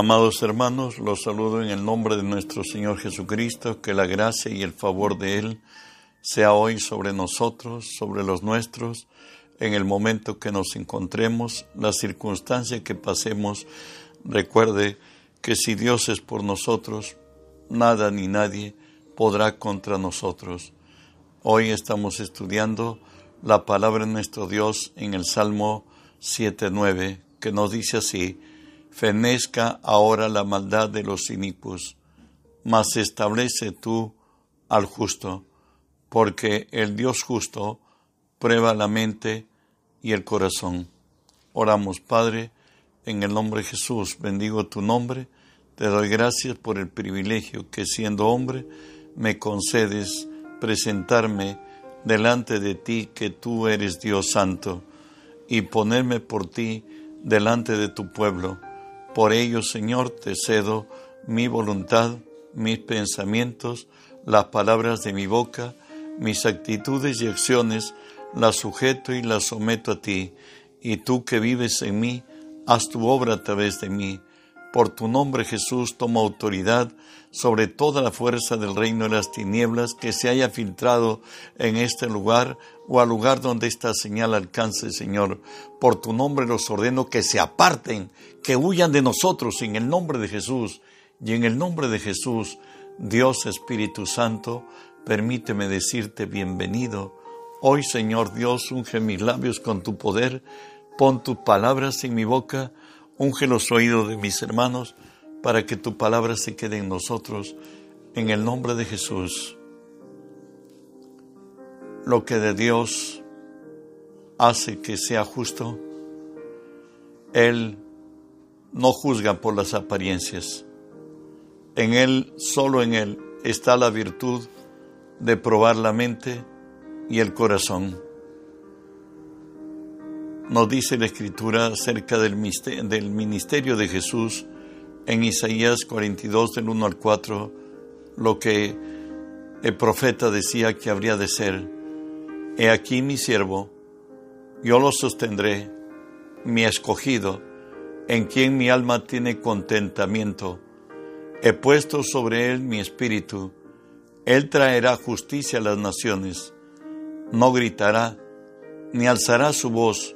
Amados hermanos, los saludo en el nombre de nuestro Señor Jesucristo, que la gracia y el favor de Él sea hoy sobre nosotros, sobre los nuestros, en el momento que nos encontremos, la circunstancia que pasemos. Recuerde que si Dios es por nosotros, nada ni nadie podrá contra nosotros. Hoy estamos estudiando la palabra de nuestro Dios en el Salmo 7.9, que nos dice así, fenezca ahora la maldad de los inicuos, mas establece tú al justo, porque el Dios justo prueba la mente y el corazón. Oramos, Padre, en el nombre de Jesús, bendigo tu nombre, te doy gracias por el privilegio que siendo hombre me concedes presentarme delante de ti que tú eres Dios santo y ponerme por ti delante de tu pueblo por ello, Señor, te cedo mi voluntad, mis pensamientos, las palabras de mi boca, mis actitudes y acciones, las sujeto y las someto a ti, y tú que vives en mí, haz tu obra a través de mí. Por tu nombre, Jesús, toma autoridad sobre toda la fuerza del reino de las tinieblas que se haya filtrado en este lugar o al lugar donde esta señal alcance, Señor. Por tu nombre los ordeno que se aparten, que huyan de nosotros en el nombre de Jesús. Y en el nombre de Jesús, Dios Espíritu Santo, permíteme decirte bienvenido. Hoy, Señor Dios, unge mis labios con tu poder, pon tus palabras en mi boca, unge los oídos de mis hermanos, para que tu palabra se quede en nosotros, en el nombre de Jesús. Lo que de Dios hace que sea justo, Él no juzga por las apariencias. En Él, solo en Él, está la virtud de probar la mente y el corazón. Nos dice la Escritura acerca del ministerio de Jesús en Isaías 42 del 1 al 4, lo que el profeta decía que habría de ser. He aquí mi siervo, yo lo sostendré, mi escogido, en quien mi alma tiene contentamiento. He puesto sobre él mi espíritu. Él traerá justicia a las naciones. No gritará, ni alzará su voz,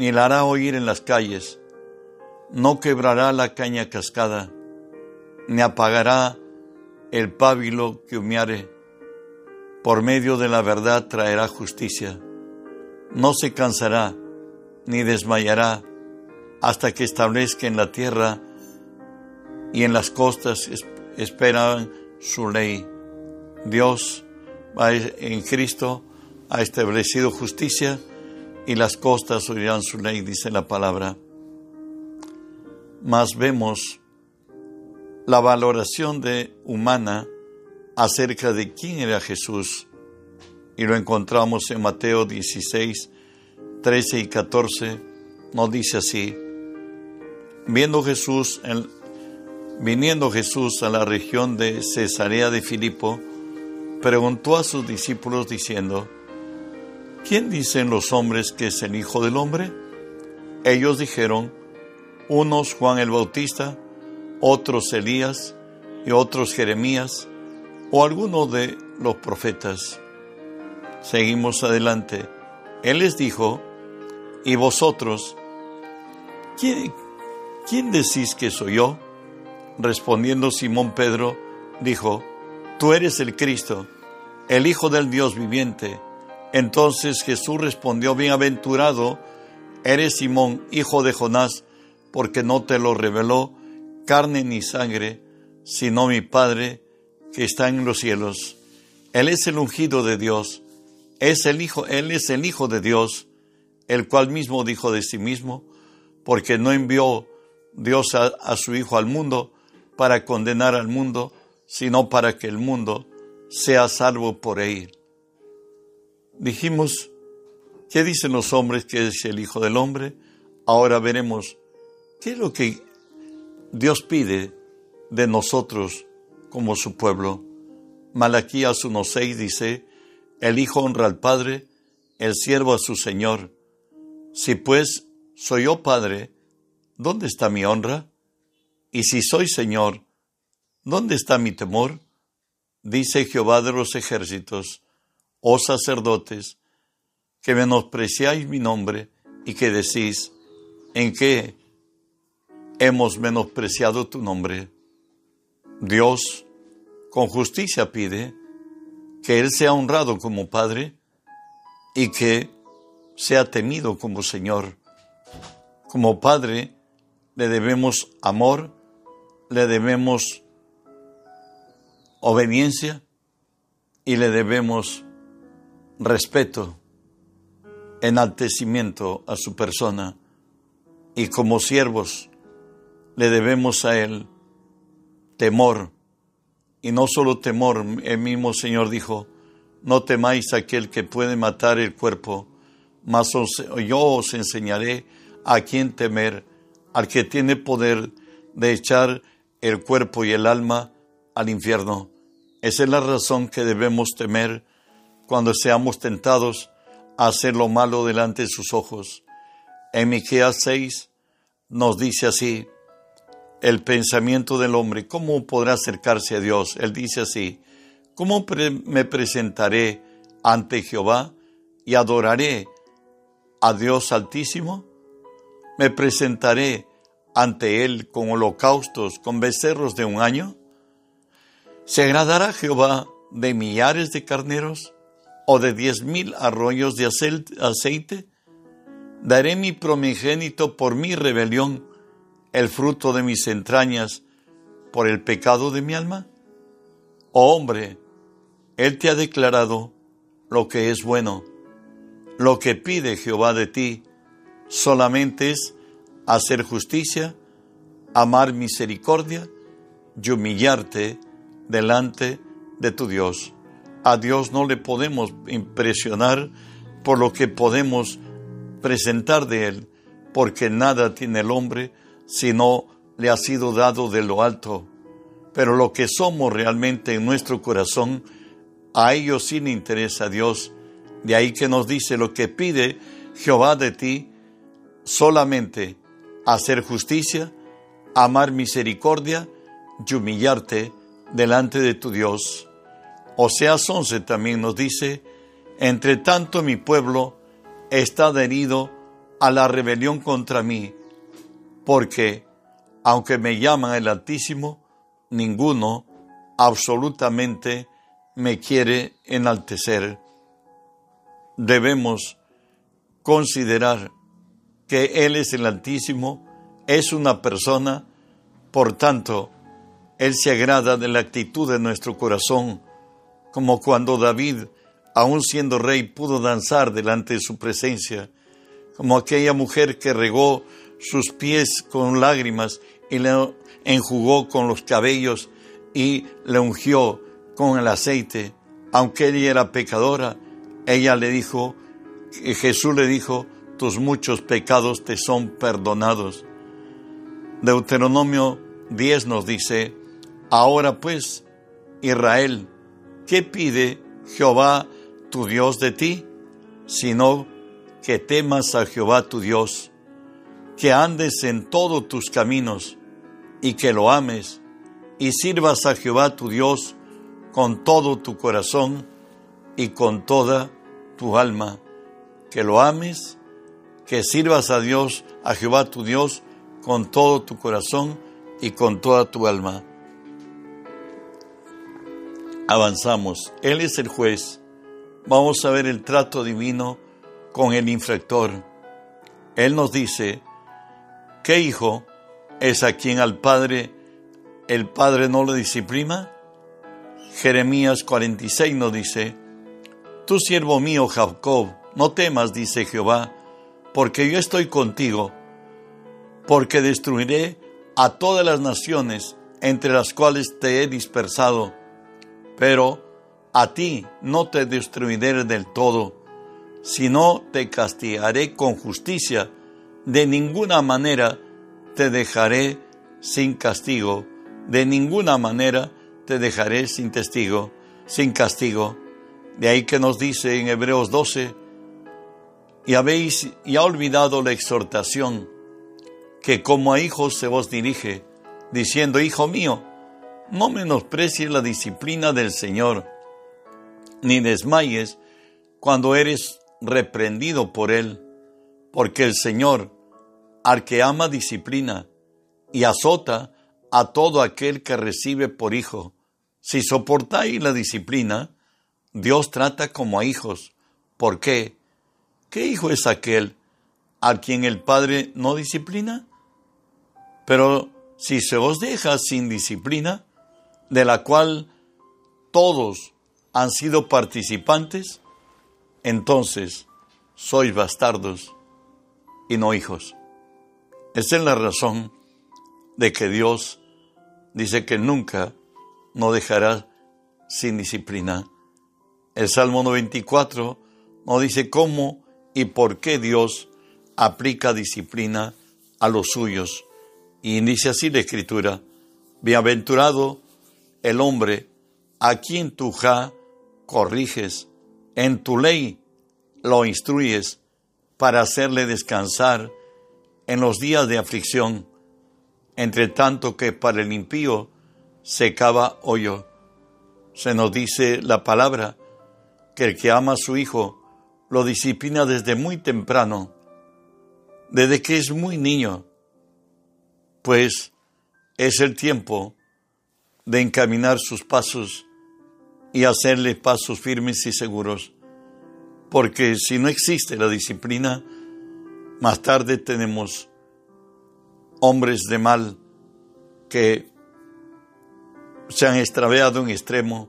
ni la hará oír en las calles. No quebrará la caña cascada, ni apagará el pábilo que humeare. Por medio de la verdad traerá justicia. No se cansará, ni desmayará hasta que establezca en la tierra y en las costas esperan su ley. Dios en Cristo ha establecido justicia y las costas oirán su ley, dice la palabra. Mas vemos la valoración de humana acerca de quién era Jesús y lo encontramos en Mateo 16, 13 y 14, nos dice así, Viendo Jesús, viniendo Jesús a la región de Cesarea de Filipo, preguntó a sus discípulos diciendo, ¿quién dicen los hombres que es el Hijo del Hombre? Ellos dijeron, unos Juan el Bautista, otros Elías y otros Jeremías o alguno de los profetas. Seguimos adelante. Él les dijo, ¿y vosotros? ¿Quién, ¿quién decís que soy yo? Respondiendo Simón Pedro, dijo, Tú eres el Cristo, el Hijo del Dios viviente. Entonces Jesús respondió, Bienaventurado, eres Simón, hijo de Jonás, porque no te lo reveló carne ni sangre, sino mi Padre que está en los cielos. Él es el ungido de Dios, es el Hijo, Él es el Hijo de Dios, el cual mismo dijo de sí mismo, porque no envió Dios a, su Hijo al mundo para condenar al mundo, sino para que el mundo sea salvo por él. Dijimos, ¿qué dicen los hombres que es el Hijo del Hombre? Ahora veremos qué es lo que Dios pide de nosotros como su pueblo. Malaquías 1.6 dice, el Hijo honra al Padre, el siervo a su Señor. Si pues soy yo Padre, ¿dónde está mi honra? Y si soy Señor, ¿dónde está mi temor? Dice Jehová de los ejércitos, oh sacerdotes, que menospreciáis mi nombre y que decís, ¿en qué hemos menospreciado tu nombre? Dios con justicia pide que Él sea honrado como Padre y que sea temido como Señor. Como Padre le debemos amor, le debemos obediencia y le debemos respeto, enaltecimiento a su persona. Y como siervos le debemos a Él temor. Y no solo temor, el mismo Señor dijo, no temáis aquel que puede matar el cuerpo, mas yo os enseñaré a quién temer, al que tiene poder de echar el cuerpo y el alma al infierno. Esa es la razón que debemos temer cuando seamos tentados a hacer lo malo delante de sus ojos. En Miqueas 6 nos dice así, el pensamiento del hombre, ¿cómo podrá acercarse a Dios? Él dice así, ¿cómo me presentaré ante Jehová y adoraré a Dios Altísimo? ¿Me presentaré ante Él con holocaustos, con becerros de un año? ¿Se agradará Jehová de millares de carneros o de diez mil arroyos de aceite? ¿Daré mi promigénito por mi rebelión, el fruto de mis entrañas por el pecado de mi alma? Oh hombre, Él te ha declarado lo que es bueno. Lo que pide Jehová de ti solamente es hacer justicia, amar misericordia y humillarte delante de tu Dios. A Dios no le podemos impresionar por lo que podemos presentar de Él, porque nada tiene el hombre sino le ha sido dado de lo alto. Pero lo que somos realmente en nuestro corazón, a ellos sí le interesa a Dios. De ahí que nos dice lo que pide Jehová de ti, solamente hacer justicia, amar misericordia y humillarte delante de tu Dios. Oseas 11 también nos dice, entre tanto mi pueblo está adherido a la rebelión contra mí, porque aunque me llaman el Altísimo, ninguno absolutamente me quiere enaltecer. Debemos considerar que Él es el Altísimo, es una persona, por tanto, Él se agrada de la actitud de nuestro corazón, como cuando David, aun siendo rey, pudo danzar delante de su presencia, como aquella mujer que regó sus pies con lágrimas y le enjugó con los cabellos y le ungió con el aceite. Aunque ella era pecadora, ella le dijo, Jesús le dijo, tus muchos pecados te son perdonados. Deuteronomio 10 nos dice, ahora pues, Israel, ¿qué pide Jehová tu Dios de ti? Sino que temas a Jehová tu Dios, que andes en todos tus caminos y que lo ames y sirvas a Jehová tu Dios con todo tu corazón y con toda tu alma, que lo ames que sirvas a Dios, a Jehová tu Dios, con todo tu corazón y con toda tu alma. Avanzamos. Él es el juez. Vamos a ver el trato divino con el infractor. Él nos dice, ¿qué hijo es a quien al padre el padre no lo disciplina? Jeremías 46 nos dice, Tu siervo mío Jacob, no temas, dice Jehová, porque yo estoy contigo, porque destruiré a todas las naciones entre las cuales te he dispersado, pero a ti no te destruiré del todo, sino te castigaré con justicia, de ninguna manera te dejaré sin castigo, de ninguna manera te dejaré sin testigo, sin castigo. De ahí que nos dice en Hebreos 12, y habéis ya olvidado la exhortación que como a hijos se os dirige, diciendo, Hijo mío, no menosprecies la disciplina del Señor, ni desmayes cuando eres reprendido por Él, porque el Señor, al que ama, disciplina y azota a todo aquel que recibe por hijo. Si soportáis la disciplina, Dios trata como a hijos. ¿Por qué? ¿Qué hijo es aquel a quien el Padre no disciplina? Pero si se os deja sin disciplina, de la cual todos han sido participantes, entonces sois bastardos y no hijos. Esa es la razón de que Dios dice que nunca no dejará sin disciplina. El Salmo 94 nos dice cómo y por qué Dios aplica disciplina a los suyos. Y dice así la Escritura, Bienaventurado el hombre a quien tú ja corriges, en tu ley lo instruyes para hacerle descansar en los días de aflicción, entre tanto que para el impío se cava hoyo. Se nos dice la palabra que el que ama a su hijo lo disciplina desde muy temprano, desde que es muy niño, pues es el tiempo de encaminar sus pasos y hacerle pasos firmes y seguros. Porque si no existe la disciplina, más tarde tenemos hombres de mal que se han extraviado en extremo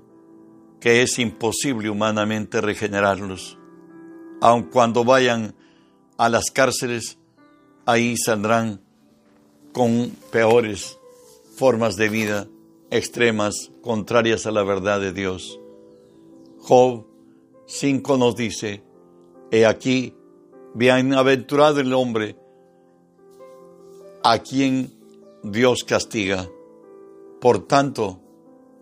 que es imposible humanamente regenerarlos. Aun cuando vayan a las cárceles, ahí saldrán con peores formas de vida extremas, contrarias a la verdad de Dios. Job 5 nos dice, He aquí, bienaventurado el hombre a quien Dios castiga. Por tanto,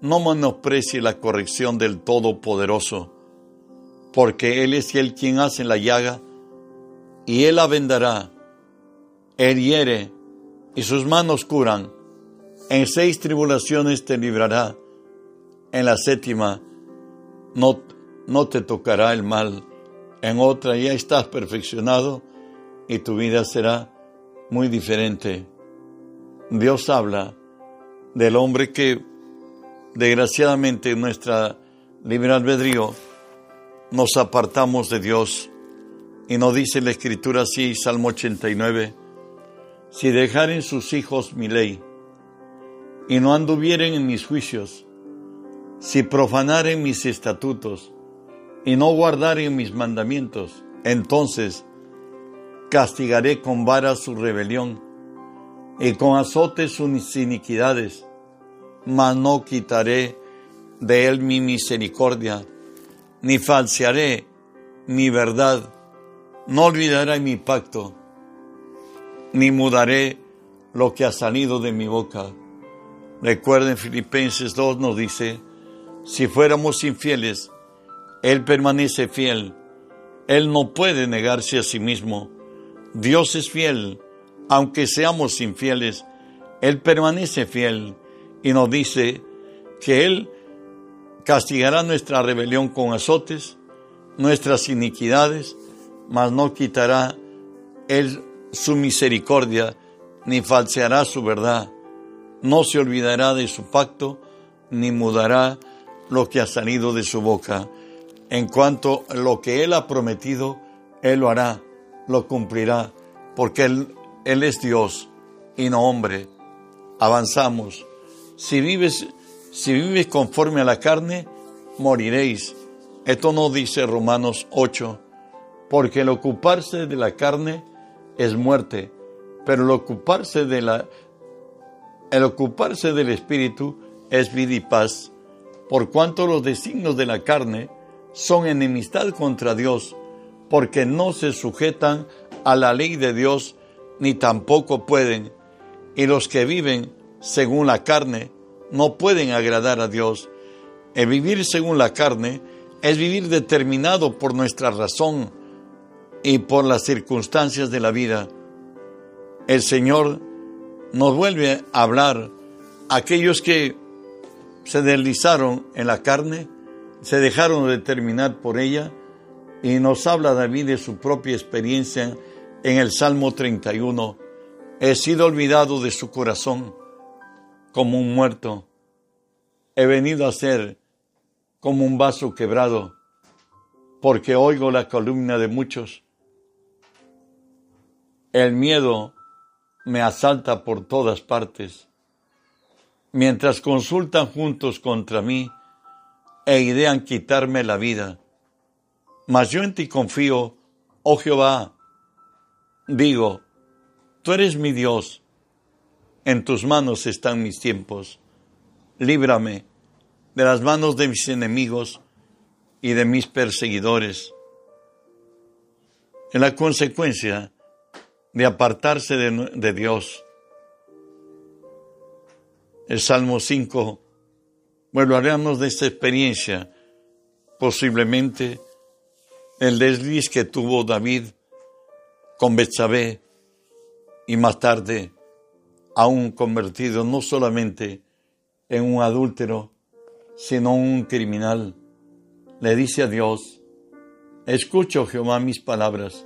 no menosprecie la corrección del Todopoderoso, porque Él es el quien hace la llaga, y Él la vendará. Él hiere, y sus manos curan. En seis tribulaciones te librará, en la séptima no, no te tocará el mal, en otra ya estás perfeccionado y tu vida será muy diferente. Dios habla del hombre que desgraciadamente en nuestra libre albedrío nos apartamos de Dios. Y nos dice la escritura así, Salmo 89, si dejaren sus hijos mi ley y no anduvieren en mis juicios, si profanaren mis estatutos y no guardaren mis mandamientos, entonces castigaré con vara su rebelión y con azotes sus iniquidades, mas no quitaré de él mi misericordia, ni falsearé mi verdad, no olvidaré mi pacto, ni mudaré lo que ha salido de mi boca. Recuerden, Filipenses 2 nos dice, si fuéramos infieles, Él permanece fiel, Él no puede negarse a sí mismo, Dios es fiel, aunque seamos infieles, Él permanece fiel. Y nos dice que Él castigará nuestra rebelión con azotes, nuestras iniquidades, mas no quitará Él su misericordia, ni falseará su verdad. No se olvidará de su pacto, ni mudará lo que ha salido de su boca. En cuanto a lo que Él ha prometido, Él lo hará, lo cumplirá, porque Él es Dios y no hombre. Avanzamos. Si vives, si vives conforme a la carne, moriréis. Esto no dice Romanos 8, porque el ocuparse de la carne es muerte, pero el ocuparse de la el ocuparse del espíritu es vida y paz, por cuanto los designios de la carne son enemistad contra Dios, porque no se sujetan a la ley de Dios, ni tampoco pueden, y los que viven según la carne no pueden agradar a Dios. El vivir según la carne es vivir determinado por nuestra razón y por las circunstancias de la vida. El Señor nos vuelve a hablar aquellos que se deslizaron en la carne, se dejaron determinar por ella, y nos habla David de su propia experiencia en el Salmo 31. He sido olvidado de su corazón como un muerto. He venido a ser como un vaso quebrado, porque oigo la columna de muchos. El miedo me asalta por todas partes, mientras consultan juntos contra mí e idean quitarme la vida. Mas yo en ti confío, oh Jehová. Digo, tú eres mi Dios, en tus manos están mis tiempos. Líbrame de las manos de mis enemigos y de mis perseguidores. En la consecuencia de apartarse de, Dios. El Salmo 5, bueno, hablaremos de esta experiencia, posiblemente el desliz que tuvo David con Betsabé y más tarde aún convertido no solamente en un adúltero, sino un criminal. Le dice a Dios, escucho Jehová mis palabras,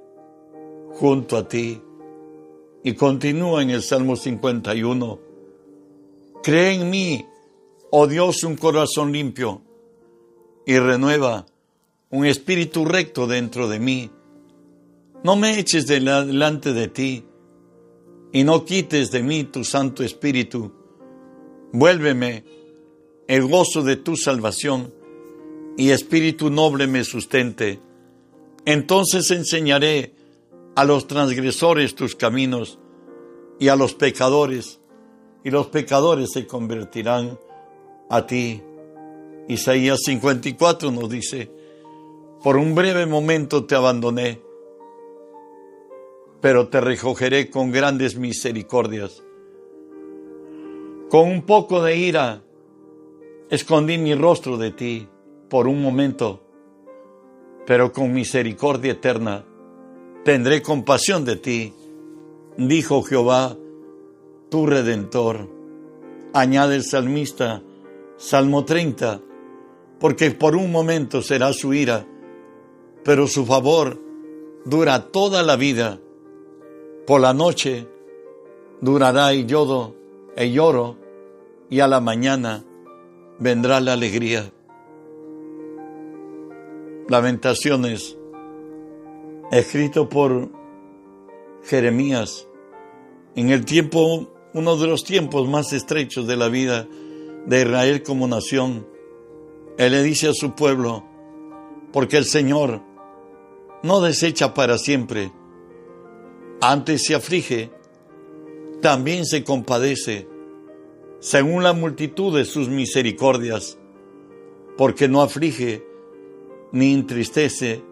junto a ti. Y continúa en el Salmo 51. Cree en mí, oh Dios, un corazón limpio y renueva un espíritu recto dentro de mí. No me eches delante de ti y no quites de mí tu Santo Espíritu. Vuélveme el gozo de tu salvación y espíritu noble me sustente. Entonces enseñaré a los transgresores tus caminos y a los pecadores, y los pecadores se convertirán a ti. Isaías 54 nos dice, por un breve momento te abandoné, pero te recogeré con grandes misericordias. Con un poco de ira escondí mi rostro de ti por un momento, pero con misericordia eterna tendré compasión de ti, dijo Jehová, tu redentor. Añade el salmista, Salmo 30, porque por un momento será su ira, pero su favor dura toda la vida. Por la noche durará el yodo, el lloro, y a la mañana vendrá la alegría. Lamentaciones, escrito por Jeremías, en el tiempo, uno de los tiempos más estrechos de la vida de Israel como nación, él le dice a su pueblo, porque el Señor no desecha para siempre, antes se aflige, también se compadece, según la multitud de sus misericordias, porque no aflige ni entristece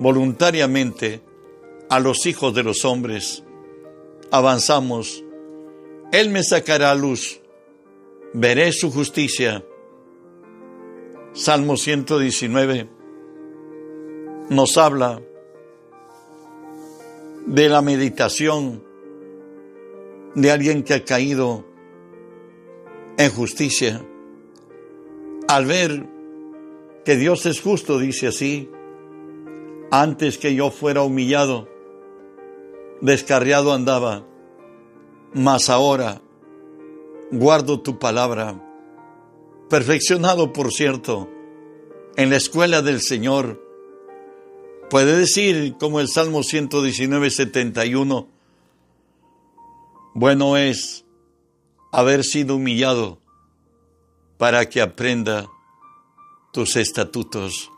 voluntariamente a los hijos de los hombres. Avanzamos, Él me sacará a luz, veré su justicia Salmo 119 nos habla de la meditación de alguien que ha caído en justicia. Al ver que Dios es justo, dice así, antes que yo fuera humillado, descarriado andaba, mas ahora guardo tu palabra perfeccionado por cierto, en la escuela del Señor. Puede decir, como el Salmo 119, 71, bueno es haber sido humillado para que aprenda tus estatutos.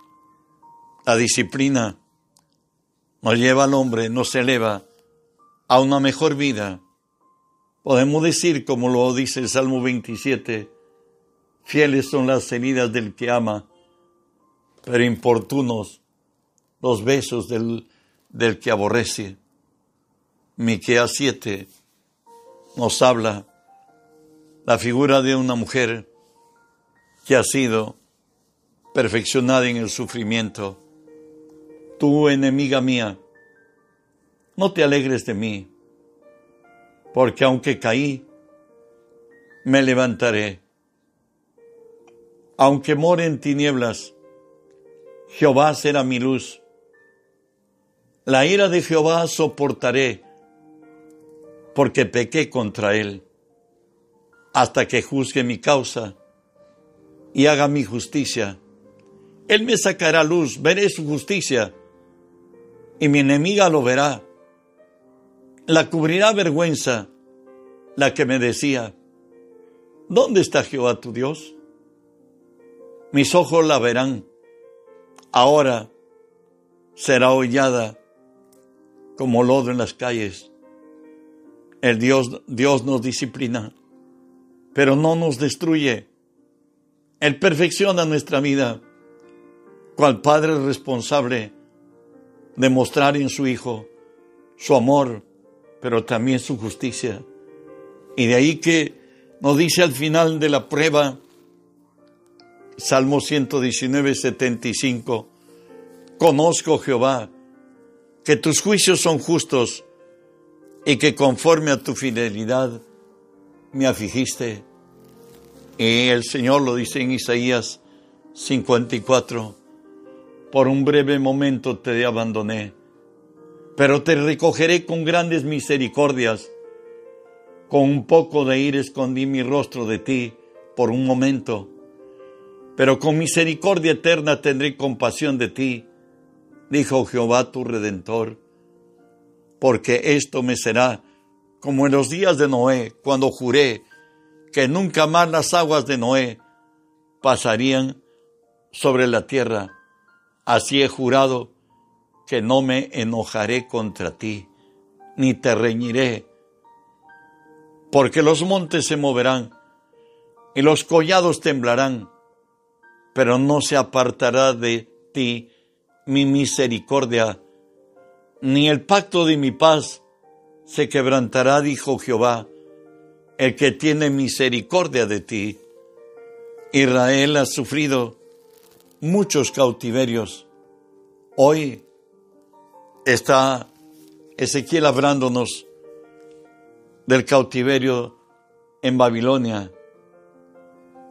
La disciplina nos lleva al hombre, nos eleva a una mejor vida Podemos decir, como lo dice el Salmo 27, fieles son las heridas del que ama, pero importunos los besos del, del que aborrece. Miqueas 7 nos habla la figura de una mujer que ha sido perfeccionada en el sufrimiento. Tu enemiga mía, no te alegres de mí, porque aunque caí, me levantaré. Aunque more en tinieblas, Jehová será mi luz. La ira de Jehová soportaré, porque pequé contra él, hasta que juzgue mi causa y haga mi justicia. Él me sacará luz, veré su justicia, y mi enemiga lo verá. La cubrirá vergüenza, la que me decía, ¿dónde está Jehová tu Dios? Mis ojos la verán. Ahora será hollada como lodo en las calles. El Dios, Dios nos disciplina, pero no nos destruye. Él perfecciona nuestra vida, cual Padre responsable de mostrar en su Hijo su amor, pero también su justicia. Y de ahí que nos dice al final de la prueba, Salmo 119, 75, conozco Jehová, que tus juicios son justos y que conforme a tu fidelidad me afligiste. Y el Señor lo dice en Isaías 54, por un breve momento te abandoné, pero te recogeré con grandes misericordias. Con un poco de ira escondí mi rostro de ti por un momento, pero con misericordia eterna tendré compasión de ti, dijo Jehová tu redentor porque esto me será como en los días de Noé, cuando juré que nunca más las aguas de Noé pasarían sobre la tierra. Así he jurado que no me enojaré contra ti, ni te reñiré, porque los montes se moverán y los collados temblarán, pero no se apartará de ti mi misericordia ni el pacto de mi paz se quebrantará, dijo Jehová, el que tiene misericordia de ti. Israel ha sufrido muchos cautiverios. Hoy está Ezequiel hablándonos del cautiverio en Babilonia.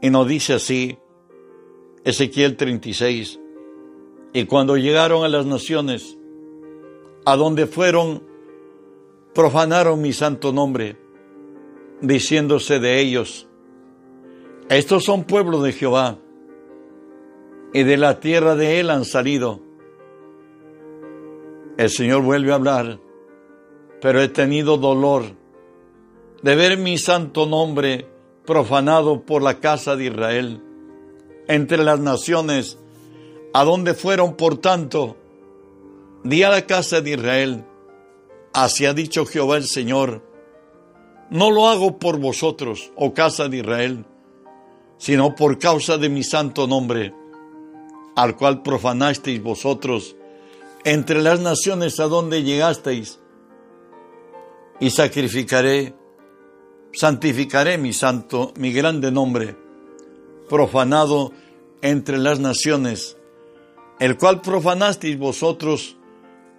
Y nos dice así, Ezequiel 36, y cuando llegaron a las naciones, a donde fueron, profanaron mi santo nombre, diciéndose de ellos, estos son pueblos de Jehová, y de la tierra de él han salido. El Señor vuelve a hablar, pero he tenido dolor de ver mi santo nombre profanado por la casa de Israel entre las naciones, a donde fueron, por tanto, Di a la casa de Israel, así ha dicho Jehová el Señor, no lo hago por vosotros, oh casa de Israel, sino por causa de mi santo nombre, al cual profanasteis vosotros entre las naciones a donde llegasteis, y sacrificaré, santificaré mi santo, mi grande nombre, profanado entre las naciones, el cual profanasteis vosotros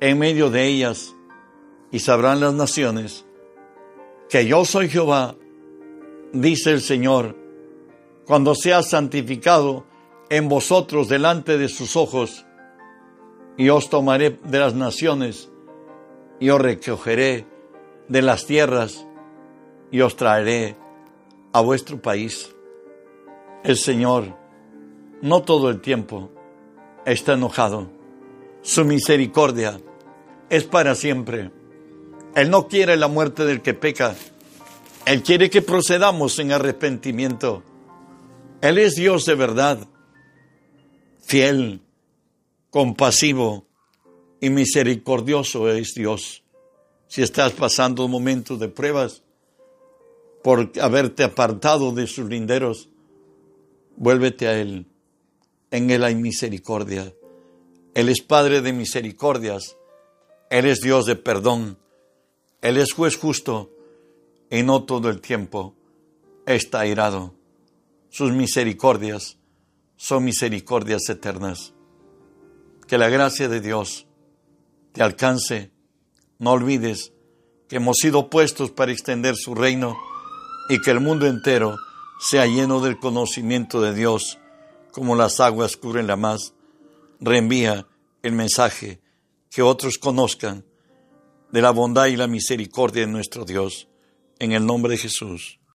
en medio de ellas, y sabrán las naciones que yo soy Jehová, dice el Señor, cuando sea santificado en vosotros delante de sus ojos, y os tomaré de las naciones, y os recogeré de las tierras, y os traeré a vuestro país. El Señor, no todo el tiempo, está enojado. Su misericordia es para siempre. Él no quiere la muerte del que peca. Él quiere que procedamos en arrepentimiento. Él es Dios de verdad, fiel, compasivo y misericordioso es Dios. Si estás pasando momentos de pruebas, por haberte apartado de sus linderos, vuélvete a Él. En Él hay misericordia. Él es Padre de misericordias. Él es Dios de perdón. Él es juez justo y no todo el tiempo está airado. Sus misericordias son misericordias eternas. Que la gracia de Dios te alcance. No olvides que hemos sido puestos para extender su reino y que el mundo entero sea lleno del conocimiento de Dios, como las aguas cubren la más. Reenvía el mensaje, que otros conozcan de la bondad y la misericordia de nuestro Dios, en el nombre de Jesús.